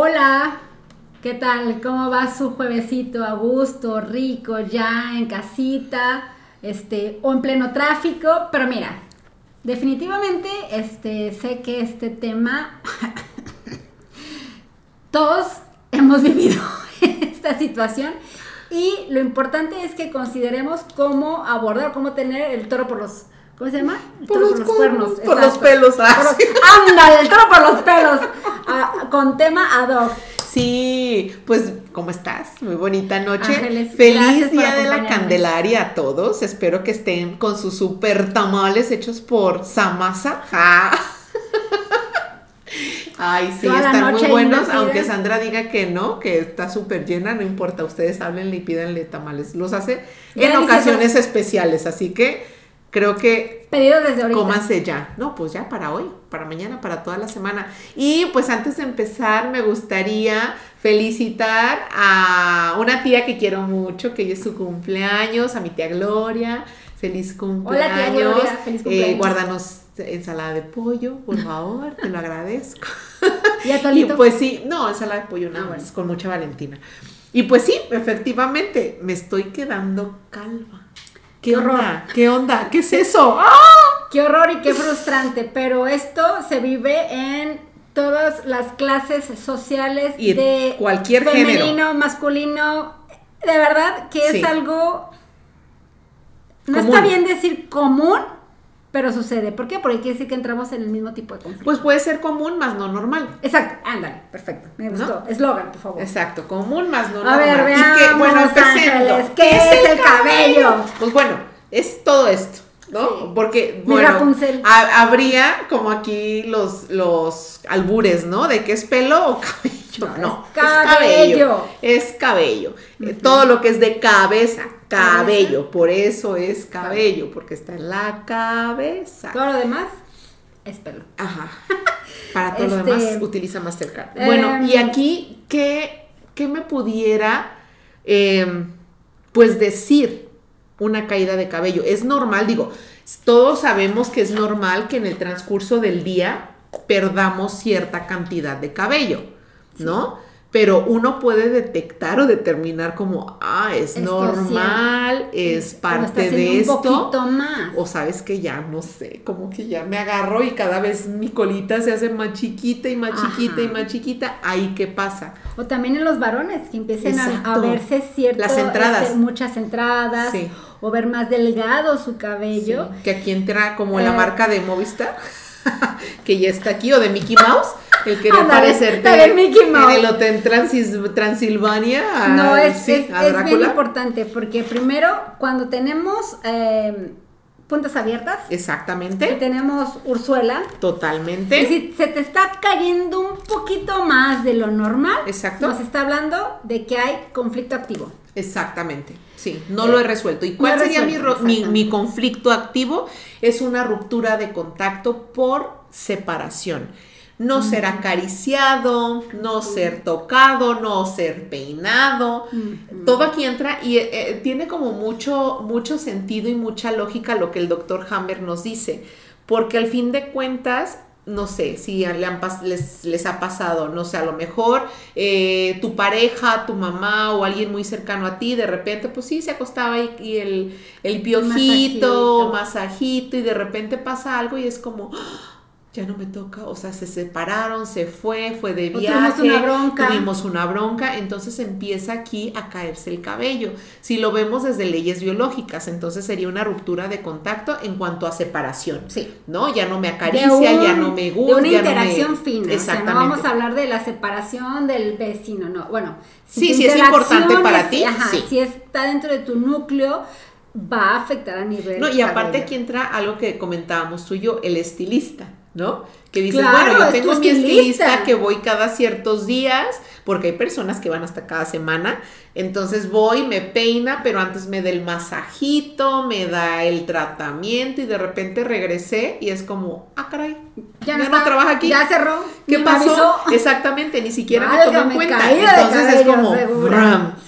Hola, ¿qué tal? ¿Cómo va su juevesito? A gusto, rico, ya en casita, este, o en pleno tráfico. Pero mira, definitivamente, este, sé que este tema, todos hemos vivido esta situación. Y lo importante es que consideremos cómo abordar, cómo tener el toro por los ¿Cómo se llama? El por, los, cuernos. Por los pelos. Ah, Ándale, el toro por los pelos. Ah, con tema ad hoc. Sí, pues, ¿cómo estás? Muy bonita noche. Feliz Día de la Candelaria a todos. Espero que estén con sus super tamales hechos por Samasa. Ay, sí, están muy buenos, aunque Sandra diga que no, que está súper llena, no importa, ustedes háblenle y pídanle tamales. Los hace en ocasiones especiales, así que creo que pedido desde ahorita. Cómanse ya. No, pues ya para hoy, para mañana, para toda la semana. Y pues antes de empezar, me gustaría felicitar a una tía que quiero mucho, que hoy es su cumpleaños, a mi tía Gloria. Feliz cumpleaños. Hola, tía Gloria. Feliz eh, cumpleaños. Eh, guárdanos ensalada de pollo, por favor, te lo agradezco. ¿Y a Y pues sí, no, ensalada de pollo nada más, con mucha Valentina. Y pues sí, efectivamente, me estoy quedando calva. ¿Qué, horror? ¿Qué onda? ¿Qué es eso? ¡Ah! Qué horror y qué frustrante, pero esto se vive en todas las clases sociales y de cualquier femenino, masculino. De verdad que es algo no está bien decir común, pero sucede. ¿Por qué? Porque quiere decir que entramos en el mismo tipo de conflicto. Pues puede ser común, más no normal. Exacto, ándale, perfecto. Me gustó. Eslogan, por favor. Exacto, común, más no normal. A ver, veamos, y que, bueno. ¿Qué, es, el cabello? Pues bueno, es todo esto. ¿no? Porque, bueno, habría como aquí los, los albures, ¿no? De que es pelo o cabello. No, es cabello. Es cabello. Todo lo que es de cabeza, cabello. Por eso es cabello, porque está en la cabeza. Todo lo demás es pelo. Ajá. Para todo lo demás este, utiliza Mastercard. Bueno, y em, aquí, ¿qué, qué me pudiera, em, pues, decir? una caída de cabello. Es normal, digo, todos sabemos que es normal que en el transcurso del día perdamos cierta cantidad de cabello, ¿no? Pero uno puede detectar o determinar como, ah, es normal, es parte de esto. Un más. O sabes que ya, no sé, como que ya me agarro y cada vez mi colita se hace más chiquita y más chiquita y más chiquita. Ahí, ¿qué pasa? O también en los varones, que empiecen a, verse ciertas. Las entradas. Este, muchas entradas. Sí o ver más delgado su cabello. que aquí entra como la eh, marca de Movistar, que ya está aquí, o de Mickey Mouse, el que aparecer de Mickey Mouse. en el hotel Transilvania. no, es, es, bien importante, porque primero, cuando tenemos... Eh, puntas abiertas. Exactamente. Y tenemos Ursuela. Totalmente. Y si se te está cayendo un poquito más de lo normal, Exacto. nos está hablando de que hay conflicto activo. Exactamente. Sí, no lo he resuelto. ¿Y cuál sería mi, mi, conflicto activo? Es una ruptura de contacto por separación. No ser acariciado, no ser tocado, no ser peinado. Todo aquí entra y eh, eh, tiene como mucho, mucho sentido y mucha lógica lo que el doctor Hammer nos dice. Porque al fin de cuentas, no sé si les, les, ha pasado, no sé, a lo mejor eh, tu pareja, tu mamá o alguien muy cercano a ti, de repente, pues sí, se acostaba y, el, el piojito, masajito. masajito, y de repente pasa algo y es como, ya no me toca, o sea, se separaron, se fue, fue de viaje, tuvimos una bronca. tuvimos una bronca, entonces empieza aquí a caerse el cabello. Si lo vemos desde leyes biológicas, entonces sería una ruptura de contacto en cuanto a separación, sí. ¿no? Ya no me acaricia, ya no me gusta, de una interacción fina, exactamente. no vamos a hablar de la separación del vecino, no, bueno, sí, sí es importante para ti, sí. si está dentro de tu núcleo, va a afectar a nivel. No, y aparte aquí entra algo que comentábamos tú y yo, el estilista. ¿No? Que dices, bueno, yo tengo mi estilista que voy cada ciertos días, porque hay personas que van hasta cada semana, entonces voy, me peina, pero antes me da el masajito, me da el tratamiento y de repente regresé y es como, ah, caray, ya, no, trabaja aquí. Ya cerró. ¿Qué pasó? Exactamente, ni siquiera me tomó en cuenta. Entonces es como,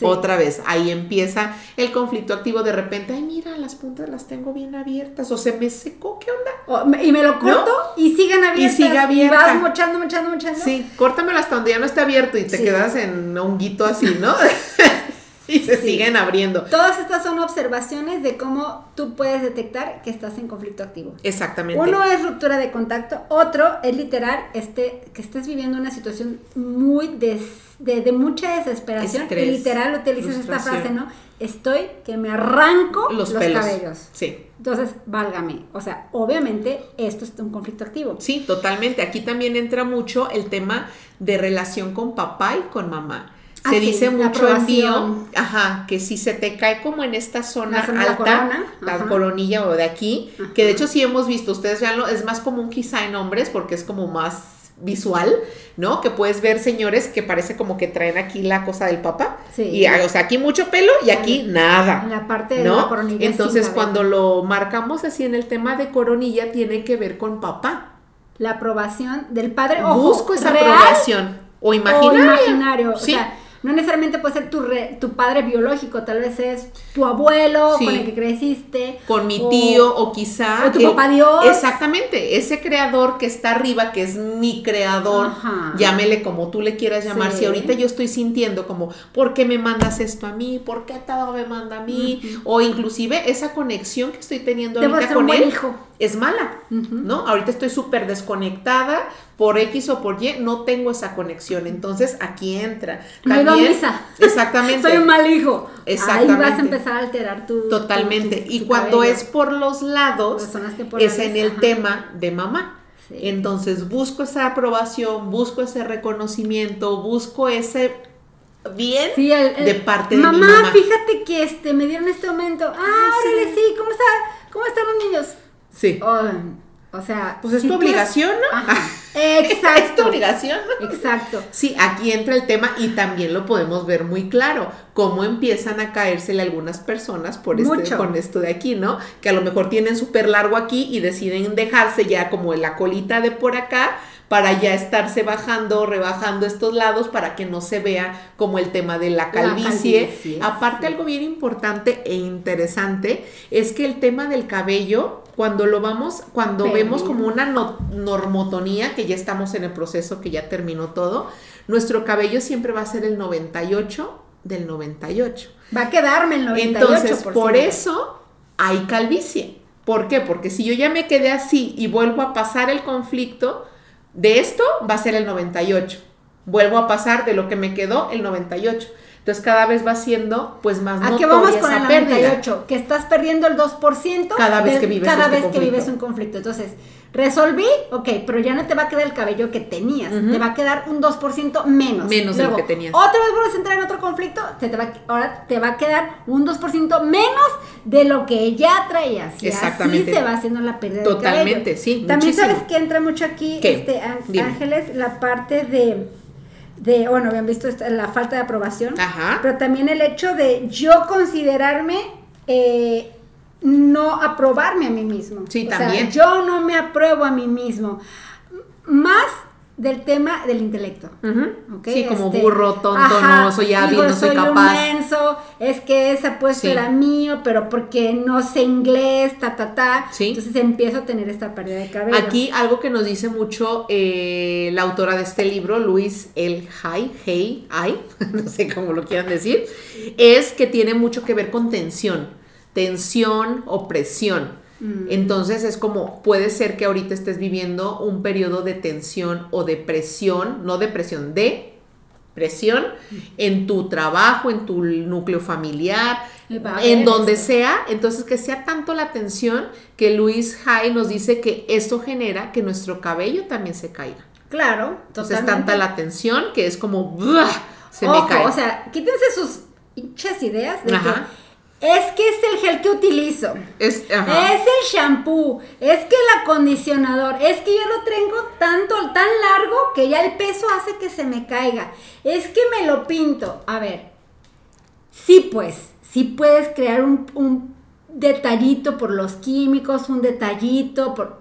otra vez, ahí empieza el conflicto activo de repente, ay, mira, las puntas las tengo bien abiertas o se me secó, ¿qué onda? y me lo corto y siguen abiertas sigue abierta. Y vas mochando, mochando, mochando. Sí, córtamelo hasta donde ya no esté abierto y te quedas en un guito así, ¿no? y se siguen abriendo. Todas estas son observaciones de cómo tú puedes detectar que estás en conflicto activo. Exactamente. Uno es ruptura de contacto, otro es literal este, que estés viviendo una situación muy de, de, mucha desesperación. y literal utilizas esta frase, ¿no? Estoy que me arranco los, cabellos. Sí. Entonces, válgame. O sea, obviamente esto es un conflicto activo. Sí, totalmente. Aquí también entra mucho el tema de relación con papá y con mamá se ah, dice mucho en bio, ajá, que si se te cae como en esta zona, alta, la, coronilla o de aquí, que de hecho sí hemos visto, ustedes veanlo, es más común quizá en hombres porque es como más visual, ¿no? Que puedes ver señores que parece como que traen aquí la cosa del papá. Sí. Y, o sea, aquí mucho pelo y aquí nada. La parte de la coronilla. Entonces, cuando lo marcamos así en el tema de coronilla, tiene que ver con papá. La aprobación del padre. Busco esa aprobación. O imaginario. O imaginario. Sí. O sea, no necesariamente puede ser tu, tu padre biológico, tal vez es tu abuelo con el que creciste. Con mi tío o quizá... O tu papá Dios. Exactamente, ese creador que está arriba, que es mi creador, llámele como tú le quieras llamar. Si ahorita yo estoy sintiendo como, ¿por qué me mandas esto a mí? ¿Por qué todo me manda a mí? O inclusive esa conexión que estoy teniendo ahorita con él. Hijo es mala, ¿no? Ahorita estoy súper desconectada por X o por Y, no tengo esa conexión. Entonces aquí entra. También, Exactamente. Soy un mal hijo. Exactamente. Ahí vas a empezar a alterar tu. Totalmente. y cuando es por los lados, es en el tema de mamá. Entonces busco esa aprobación, busco ese reconocimiento, busco ese bien de parte de mamá, mi mamá. fíjate que este me dieron este momento. Ah, órale, sí. ¿cómo está? ¿Cómo están los niños? Sí. o sea, pues es tu obligación, ¿no? Exacto. es tu obligación. Exacto. Sí, aquí entra el tema y también lo podemos ver muy claro, cómo empiezan a caérsele algunas personas por este, con esto de aquí, ¿no? Que a lo mejor tienen súper largo aquí y deciden dejarse ya como la colita de por acá para ya estarse bajando, rebajando estos lados para que no se vea como el tema de la calvicie. Aparte, algo bien importante e interesante es que el tema del cabello, cuando lo vamos, cuando vemos como una normotonía, que ya estamos en el proceso, que ya terminó todo, nuestro cabello siempre va a ser el 98 del 98. Va a quedarme el 98%. Entonces, por eso hay calvicie. ¿Por qué? Porque si yo ya me quedé así y vuelvo a pasar el conflicto, de esto va a ser el 98. Vuelvo a pasar de lo que me quedó el 98. Entonces cada vez va siendo pues más ¿A qué vamos con el 98? Que estás perdiendo el 2% cada vez que vives cada este vez que vives un conflicto. Entonces, resolví, ok, pero ya no te va a quedar el cabello que tenías, te va a quedar un 2% menos. Menos de lo que tenías. Otra vez vuelves a entrar en otro conflicto, te, va, ahora te va a quedar un 2% menos de lo que ya traías. Y Exactamente. Así se va haciendo la pérdida Totalmente, sí. También sabes que entra mucho aquí, este Ángeles, la parte de de, bueno, habían visto la falta de aprobación, pero también el hecho de yo considerarme, eh, no aprobarme a mí mismo. Sí, también. yo no me apruebo a mí mismo. Más del tema del intelecto. Sí, como este, burro, tonto, no soy hábil, no soy, capaz. es que ese puesto era mío, pero porque no sé inglés, ta, ta, ta. Entonces empiezo a tener esta pérdida de cabello. Aquí algo que nos dice mucho eh, la autora de este libro, Luis El Hay, Hey, Ay, no sé cómo lo quieran decir, es que tiene mucho que ver con tensión. Tensión o presión. Mm. Entonces es como, puede ser que ahorita estés viviendo un periodo de tensión o de presión, no de presión, de presión en tu trabajo, en tu núcleo familiar, en donde sea. Entonces que sea tanto la tensión que Luis Hay nos dice que esto genera que nuestro cabello también se caiga. Claro, entonces es tanta la tensión que es como, se me cae. O sea, quítense sus hinchas ideas de que es que es el gel que utilizo. Es, el shampoo. Es que el acondicionador. Es que yo lo tengo tanto, tan largo que ya el peso hace que se me caiga. Es que me lo pinto. A ver. Sí, pues. Sí puedes crear un, un detallito por los químicos, un detallito por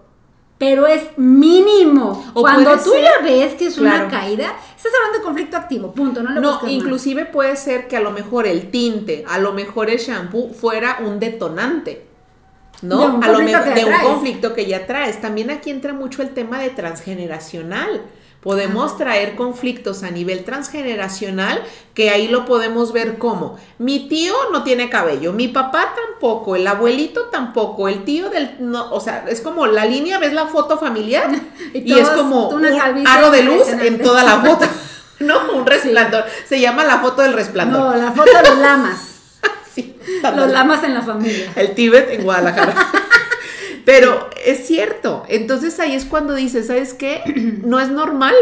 pero es mínimo. Cuando tú ya ves que es una caída, estás hablando de conflicto activo, punto. No, no inclusive puede ser que a lo mejor el tinte, a lo mejor el shampoo fuera un detonante. ¿no? De un, a lo mejor, de un conflicto que ya traes. También aquí entra mucho el tema de transgeneracional. Podemos traer conflictos a nivel transgeneracional que ahí lo podemos ver como mi tío no tiene cabello, mi papá tampoco, el abuelito tampoco, el tío del no, o sea, es como la línea, ves la foto familiar y, es como un aro de luz en toda la foto. no, un resplandor. Se llama la foto del resplandor. No, la foto de los lamas. sí, los lamas en la familia. El Tíbet en Guadalajara. Pero es cierto. Entonces ahí es cuando dices, ¿sabes qué? No es normal.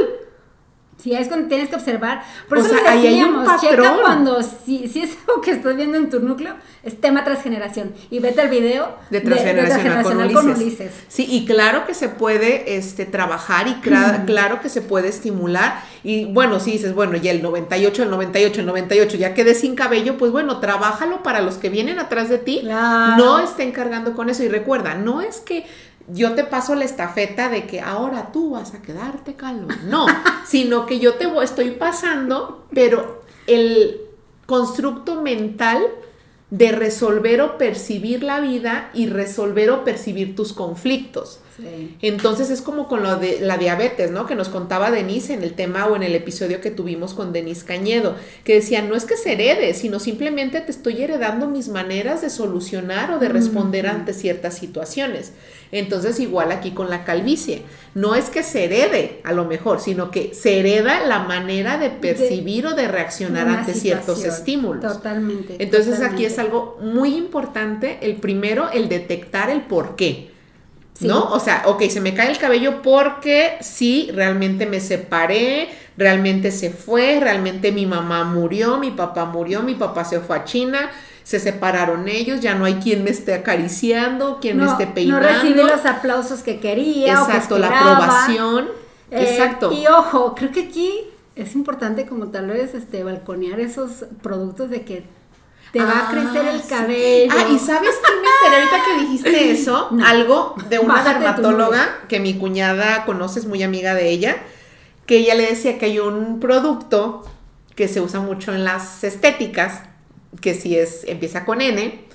Sí, es cuando tienes que observar. Por eso sea, ahí hay un checa cuando, si, si, es algo que estás viendo en tu núcleo, es tema transgeneración. Y vete al video de transgeneracional, con, Ulises. Sí, y claro que se puede este, trabajar y claro que se puede estimular. Y bueno, si dices, bueno, ya el 98, el 98, el 98, ya quedé sin cabello, pues bueno, trabájalo para los que vienen atrás de ti. No estén cargando con eso. Y recuerda, no es que yo te paso la estafeta de que ahora tú vas a quedarte calvo. No, sino que yo te estoy pasando, pero el constructo mental de resolver o percibir la vida y resolver o percibir tus conflictos. Entonces es como con lo de la diabetes, ¿no? Que nos contaba Denise en el tema o en el episodio que tuvimos con Denise Cañedo, que decía, no es que se herede, sino simplemente te estoy heredando mis maneras de solucionar o de responder ante ciertas situaciones. Entonces igual aquí con la calvicie, no es que se herede a lo mejor, sino que se hereda la manera de percibir o de reaccionar ante ciertos estímulos. Totalmente. Entonces aquí es algo muy importante, el primero, el detectar el por qué. ¿No? O sea, ok, se me cae el cabello porque sí, realmente me separé, realmente se fue, realmente mi mamá murió, mi papá murió, mi papá se fue a China, se separaron ellos, ya no hay quien me esté acariciando, quien me esté peinando. No recibí los aplausos que quería. Exacto, la aprobación. Eh, Exacto. Y ojo, creo que aquí es importante como tal vez este balconear esos productos de que te va a crecer el ah, cabello. Ah, y sabes qué me enteré ahorita que dijiste eso, algo de una dermatóloga que mi cuñada conoce, es muy amiga de ella, que ella le decía que hay un producto que se usa mucho en las estéticas, que si es, empieza con N,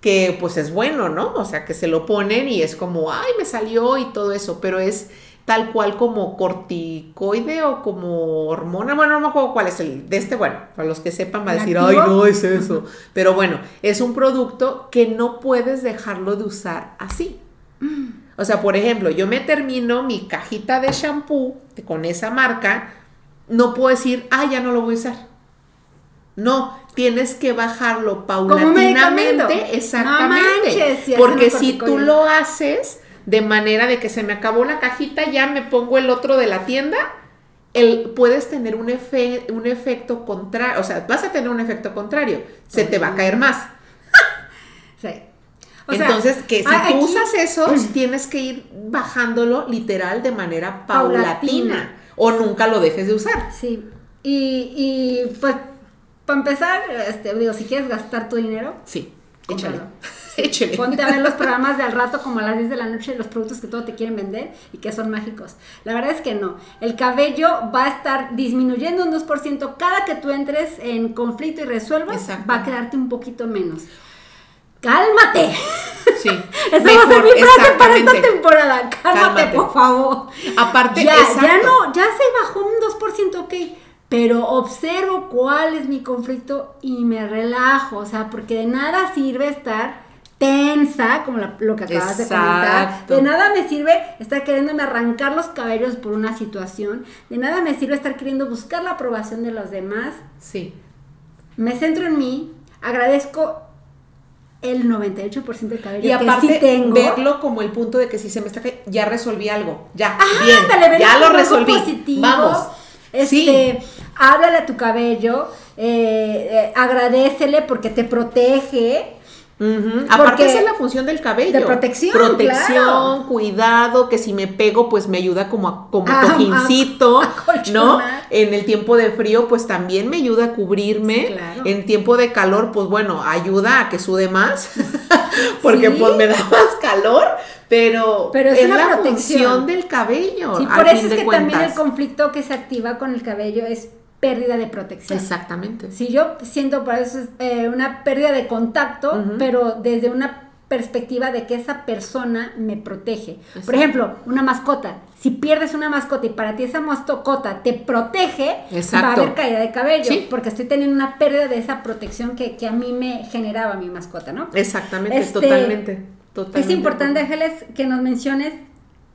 que pues es bueno, ¿no? O sea, que se lo ponen y es como, ay, me salió y todo eso, pero es tal cual como corticoide o como hormona, bueno, no me acuerdo cuál es el de este, bueno, para los que sepan va a decir, ay, no es eso, pero bueno, es un producto que no puedes dejarlo de usar así. Mm. O sea, por ejemplo, yo me termino mi cajita de shampoo con esa marca, no puedo decir, ah, ya no lo voy a usar. No, tienes que bajarlo paulatinamente, exactamente. porque si tú lo haces, de manera de que se me acabó la cajita, ya me pongo el otro de la tienda, el, puedes tener un, un efecto contrario, o sea, vas a tener un efecto contrario, se te va a caer más. sí. Entonces, que si tú usas esos, tienes que ir bajándolo literal de manera paulatina, o nunca lo dejes de usar. Sí. Y, y pues, para empezar, este, digo, si quieres gastar tu dinero, sí, échale. Ponte a ver los programas de al rato como a las 10 de la noche, los productos que todo te quieren vender y que son mágicos. La verdad es que no. El cabello va a estar disminuyendo un 2% cada que tú entres en conflicto y resuelvas, va a quedarte un poquito menos. ¡Cálmate! Sí. Esa va a ser mi frase para esta temporada. Cálmate, por favor. Aparte, ya, ya no, ya se bajó un 2%, ok pero observo cuál es mi conflicto y me relajo, o sea, porque de nada sirve estar tensa, como lo que acabas de comentar. De nada me sirve estar queriéndome arrancar los cabellos por una situación. De nada me sirve estar queriendo buscar la aprobación de los demás. Sí. Me centro en mí, agradezco el 98% del cabello y aparte, que sí tengo. verlo como el punto de que si se me está ya resolví algo, ya, bien, ya lo resolví. Vamos. Este, sí. háblale a tu cabello, eh, eh, agradecele porque te protege Aparte esa es la función del cabello. De protección. Protección, cuidado, que si me pego, pues me ayuda como, como ah, cojincito, ¿no? En el tiempo de frío, pues también me ayuda a cubrirme. En tiempo de calor, pues bueno, ayuda a que sude más, porque pues me da más calor. Pero, es, la función del cabello. Sí, por eso es que también el conflicto que se activa con el cabello es pérdida de protección. Exactamente. Si yo siento por eso es eh, una pérdida de contacto, pero desde una perspectiva de que esa persona me protege. Por ejemplo, una mascota. Si pierdes una mascota y para ti esa mascota te protege, va a haber caída de cabello. Porque estoy teniendo una pérdida de esa protección que, a mí me generaba mi mascota, ¿no? Exactamente, este, totalmente, totalmente. Es importante, Ángeles, que nos menciones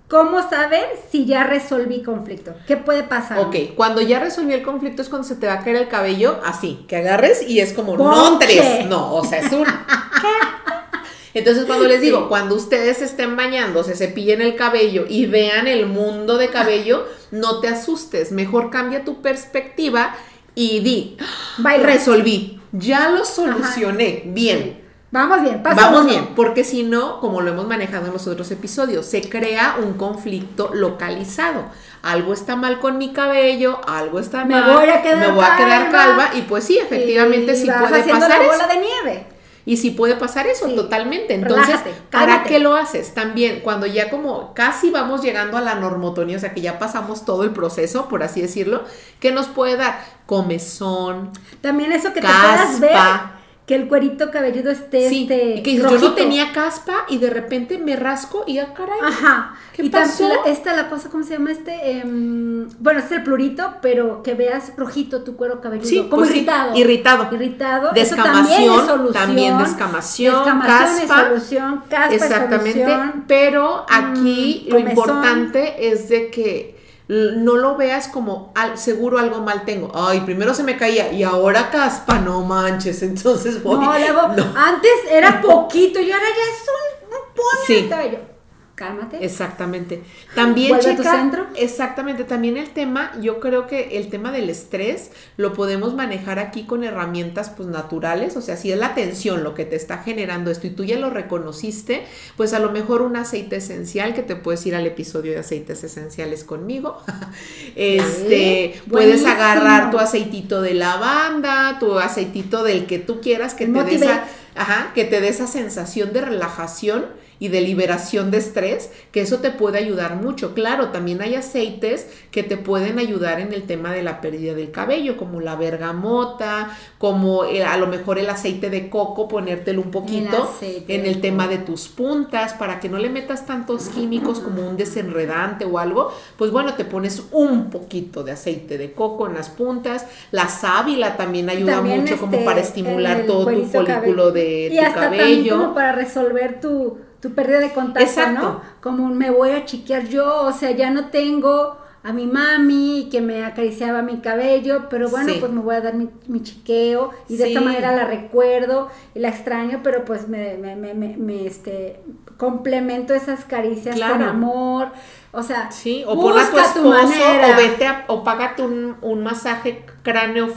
¿Cómo saber si ya resolví conflicto? ¿Qué puede pasar? Ok, cuando ya resolví el conflicto es cuando se te va a caer el cabello así, que agarres y es como, no tres, no, o sea, es un... Entonces cuando les digo, cuando ustedes estén bañando, se cepillen el cabello y vean el mundo de cabello, no te asustes, mejor cambia tu perspectiva y di, resolví, ya lo solucioné, bien. Vamos bien, Vamos bien, porque si no, como lo hemos manejado en los otros episodios, se crea un conflicto localizado. Algo está mal con mi cabello, algo está me mal, voy a quedar me voy a quedar calva y pues sí, efectivamente sí puede pasar la bola de nieve. Y sí puede pasar eso, totalmente. Entonces, ¿para qué lo haces? También, cuando ya como casi vamos llegando a la normotonía, o sea, que ya pasamos todo el proceso, por así decirlo, ¿qué nos puede dar? Comezón. También eso que te puedas ver que el cuerito cabelludo esté sí, este, y que yo no tenía caspa y de repente me rasco y ah, caray. Ajá. ¿Qué y pasó? esta la cosa, ¿cómo se llama este? Em, bueno, este es el plurito, pero que veas rojito tu cuero cabelludo. Sí, como pues irritado. irritado. Irritado. Descamación. también, descamación. Descamación caspa. solución. Caspa Exactamente. Pero aquí mm, lo importante es de que no lo veas como seguro algo mal tengo. Ay, primero se me caía y ahora caspa, no manches. Entonces voy. No, luego, antes era poquito y ahora ya es un, un sí cálmate. Exactamente. También, Vuelve tu centro. Exactamente. También el tema, yo creo que el tema del estrés lo podemos manejar aquí con herramientas pues naturales. O sea, si es la tensión lo que te está generando esto y tú ya lo reconociste, pues a lo mejor un aceite esencial que te puedes ir al episodio de aceites esenciales conmigo. este, puedes agarrar tu aceitito de lavanda, tu aceitito del que tú quieras que te dé esa, ajá, que te dé esa sensación de relajación y de liberación de estrés, que eso te puede ayudar mucho. Claro, también hay aceites que te pueden ayudar en el tema de la pérdida del cabello, como la bergamota, como eh, a lo mejor el aceite de coco, ponértelo un poquito en el tema de tus puntas, para que no le metas tantos químicos como un desenredante o algo, pues bueno, te pones un poquito de aceite de coco en las puntas. La sábila también ayuda mucho como este, para estimular todo tu folículo de tu cabello. como para resolver tu tu pérdida de contacto, ¿no? Como me voy a chiquear yo, o sea, ya no tengo a mi mami que me acariciaba mi cabello, pero bueno, pues me voy a dar mi, chiqueo y de esta manera la recuerdo y la extraño, pero pues me, me, me, me este, complemento esas caricias con amor. O sea, sí, o pon a tu esposo, o vete o págate un, un masaje cráneo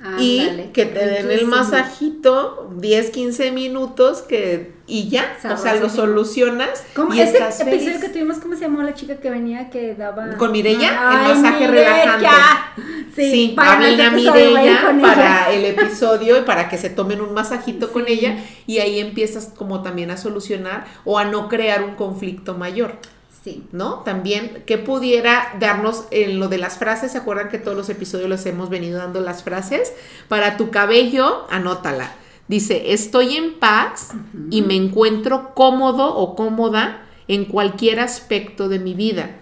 facial y que te den el masajito 10, 15 minutos que y ya, o sea, lo solucionas ¿Cómo, y ese episodio que tuvimos, ¿cómo se llamó la chica que venía que daba con Mirella? el masaje relajante. Sí, sí háblenle a Mirella para el episodio y para que se tomen un masajito con ella y ahí empiezas como también a solucionar o a no crear un conflicto mayor. ¿No? También, ¿qué pudiera darnos en lo de las frases? ¿Se acuerdan que todos los episodios los hemos venido dando las frases? Para tu cabello, anótala. Dice, estoy en paz y me encuentro cómodo o cómoda en cualquier aspecto de mi vida.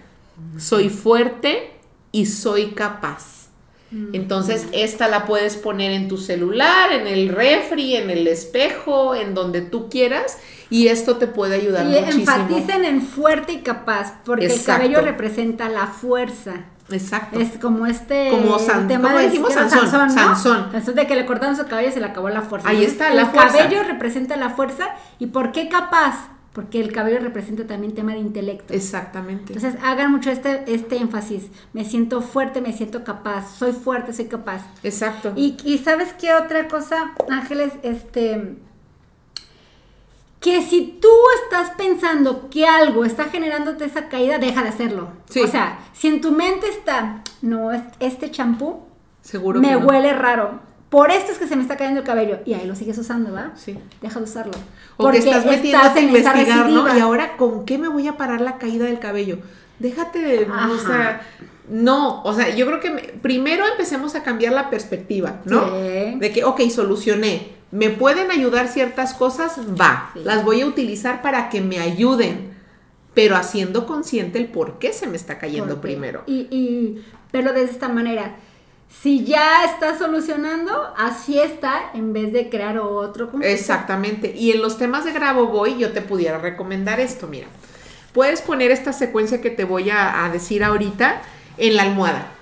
Soy fuerte y soy capaz. Entonces, esta la puedes poner en tu celular, en el refri, en el espejo, en donde tú quieras, y esto te puede ayudar y muchísimo. enfaticen en fuerte y capaz, porque el cabello representa la fuerza. Exacto. Es como este como tema de dijimos Sansón, Sansón, de que le cortaron su cabello y se le acabó la fuerza. Ahí está la fuerza. El cabello representa la fuerza y ¿por qué capaz? Porque el cabello representa también tema de intelecto. Exactamente. Entonces hagan mucho este, este énfasis. Me siento fuerte, me siento capaz, soy fuerte, soy capaz. Exacto. Y, y sabes qué otra cosa, Ángeles, este que si tú estás pensando que algo está generándote esa caída, deja de hacerlo. Sí. O sea, si en tu mente está, no, este champú Seguro me huele raro por esto es que se me está cayendo el cabello. Y ahí lo sigues usando, ¿va? Sí. Deja de usarlo. O Porque estás metiéndote a investigar, ¿no? Y ahora, ¿con qué me voy a parar la caída del cabello? Déjate de. O sea. No, o sea, yo creo que primero empecemos a cambiar la perspectiva, ¿no? De que, ok, solucioné. ¿Me pueden ayudar ciertas cosas? Va, las voy a utilizar para que me ayuden, pero haciendo consciente el por qué se me está cayendo primero. Y, y, pero de esta manera, si ya está solucionando, así está, en vez de crear otro. Exactamente. Y en los temas de Grabo Voy, yo te pudiera recomendar esto, mira. Puedes poner esta secuencia que te voy a decir ahorita en la almohada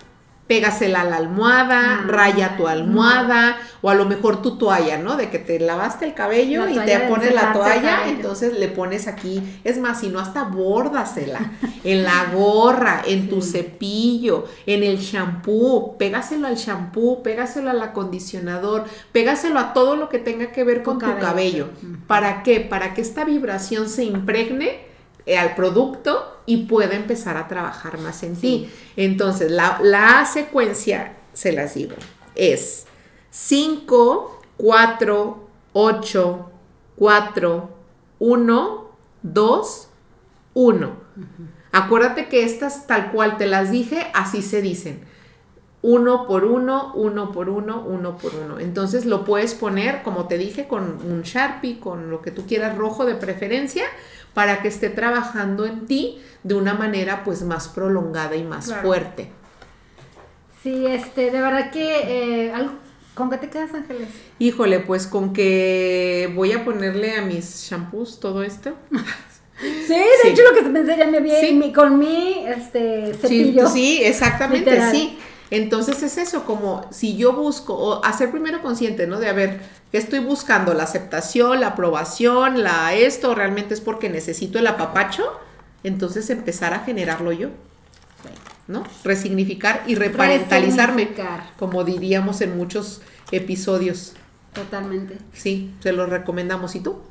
pégasela a la almohada, ah, raya tu almohada, o a lo mejor tu toalla, ¿no? De que te lavaste el cabello y te pones la toalla, entonces le pones aquí, es más, si no hasta bórdasela, en la gorra, en tu cepillo, en el shampoo, pégaselo al shampoo, pégaselo al acondicionador, pégaselo a todo lo que tenga que ver con, tu cabello. ¿Para qué? Para que esta vibración se impregne eh, al producto y pueda empezar a trabajar más en ti. Entonces, la, secuencia, se las digo, es 5, 4, 8, 4, 1, 2, 1. Acuérdate que estas tal cual te las dije, así se dicen. Uno por uno, uno por uno, uno por uno. Entonces lo puedes poner, como te dije, con un Sharpie, con lo que tú quieras rojo de preferencia, para que esté trabajando en ti de una manera pues más prolongada y más fuerte. Sí, este, de verdad que, eh, ¿con qué te quedas, Ángeles? Híjole, pues con que voy a ponerle a mis shampoos todo esto. Sí, de hecho lo que pensé ya me vi con mi este, cepillo. Sí, exactamente, sí. Entonces es eso, como si yo busco, o hacer primero consciente, ¿no? De a ver, ¿qué estoy buscando? ¿La aceptación, la aprobación, la esto? ¿Realmente es porque necesito el apapacho? Entonces empezar a generarlo yo. ¿No? Resignificar y reparentalizarme. Como diríamos en muchos episodios. Totalmente. Sí, se lo recomendamos. ¿Y tú?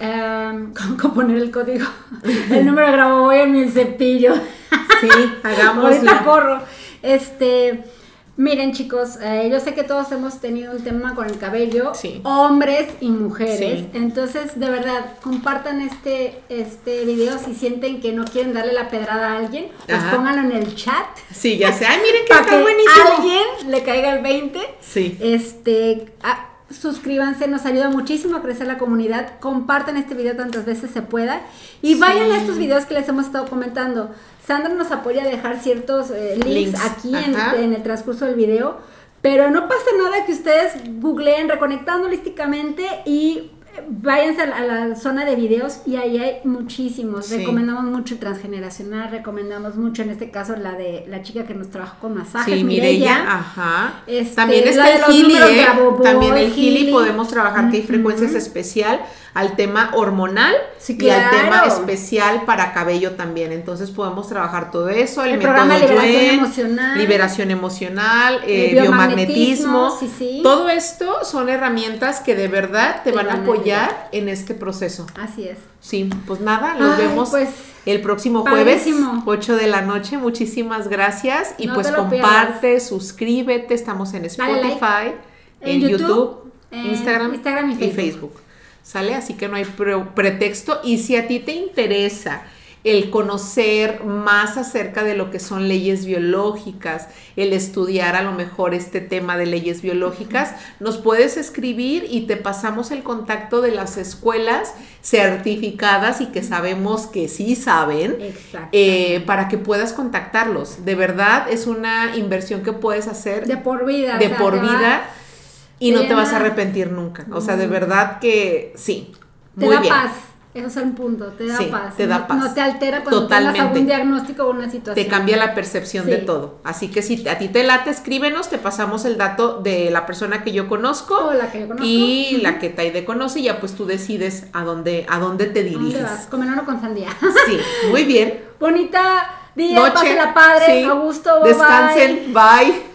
Um, ¿cómo, poner el código? el número de grabo voy en mi cepillo. sí, hagámoslo. Ahorita corro. Este, miren chicos, eh, yo sé que todos hemos tenido un tema con el cabello, hombres y mujeres. Entonces, de verdad, compartan este, este video si sienten que no quieren darle la pedrada a alguien, pues pónganlo en el chat. Sí, ya sé. Ay, miren que está que buenísimo. alguien le caiga el 20. Sí. Este, ah, suscríbanse, nos ayuda muchísimo a crecer la comunidad, compartan este video tantas veces se pueda y vayan a estos videos que les hemos estado comentando. Sandra nos apoya a dejar ciertos eh, links, aquí en, el transcurso del video, pero no pasa nada que ustedes googleen reconectando holísticamente y váyanse a la, zona de videos y ahí hay muchísimos. Recomendamos mucho transgeneracional, recomendamos mucho en este caso la de la chica que nos trabajó con masajes, sí, Mireya. Ajá. Este, También está el Gili, ¿eh? También el Gili podemos trabajar que hay frecuencias especial al tema hormonal y al tema especial para cabello también. Entonces podemos trabajar todo eso, el, método programa liberación emocional, liberación emocional, eh, biomagnetismo, todo esto son herramientas que de verdad te, van, a apoyar en este proceso. Así es. Sí, pues nada, nos vemos pues, el próximo jueves, 8 de la noche. Muchísimas gracias y pues comparte, suscríbete, estamos en Spotify, en, YouTube, Instagram, y Facebook. ¿Sale? Así que no hay pretexto. Y si a ti te interesa el conocer más acerca de lo que son leyes biológicas, el estudiar a lo mejor este tema de leyes biológicas, nos puedes escribir y te pasamos el contacto de las escuelas certificadas y que sabemos que sí saben, eh, para que puedas contactarlos. De verdad es una inversión que puedes hacer de por vida. De por vida y no te vas a arrepentir nunca. O sea, de verdad que sí. Te da paz. Eso es el punto, te da paz. Te da paz. No, te altera cuando Totalmente. algún diagnóstico o una situación. Te cambia la percepción de todo. Así que si a ti te late, escríbenos, te pasamos el dato de la persona que yo conozco. O la que yo conozco. Y la que Taide conoce, y ya pues tú decides a dónde, a dónde te diriges. ¿Dónde vas? Comer con sandía. Sí, muy bien. Bonita día, Noche, la padre, a gusto, Descansen, bye.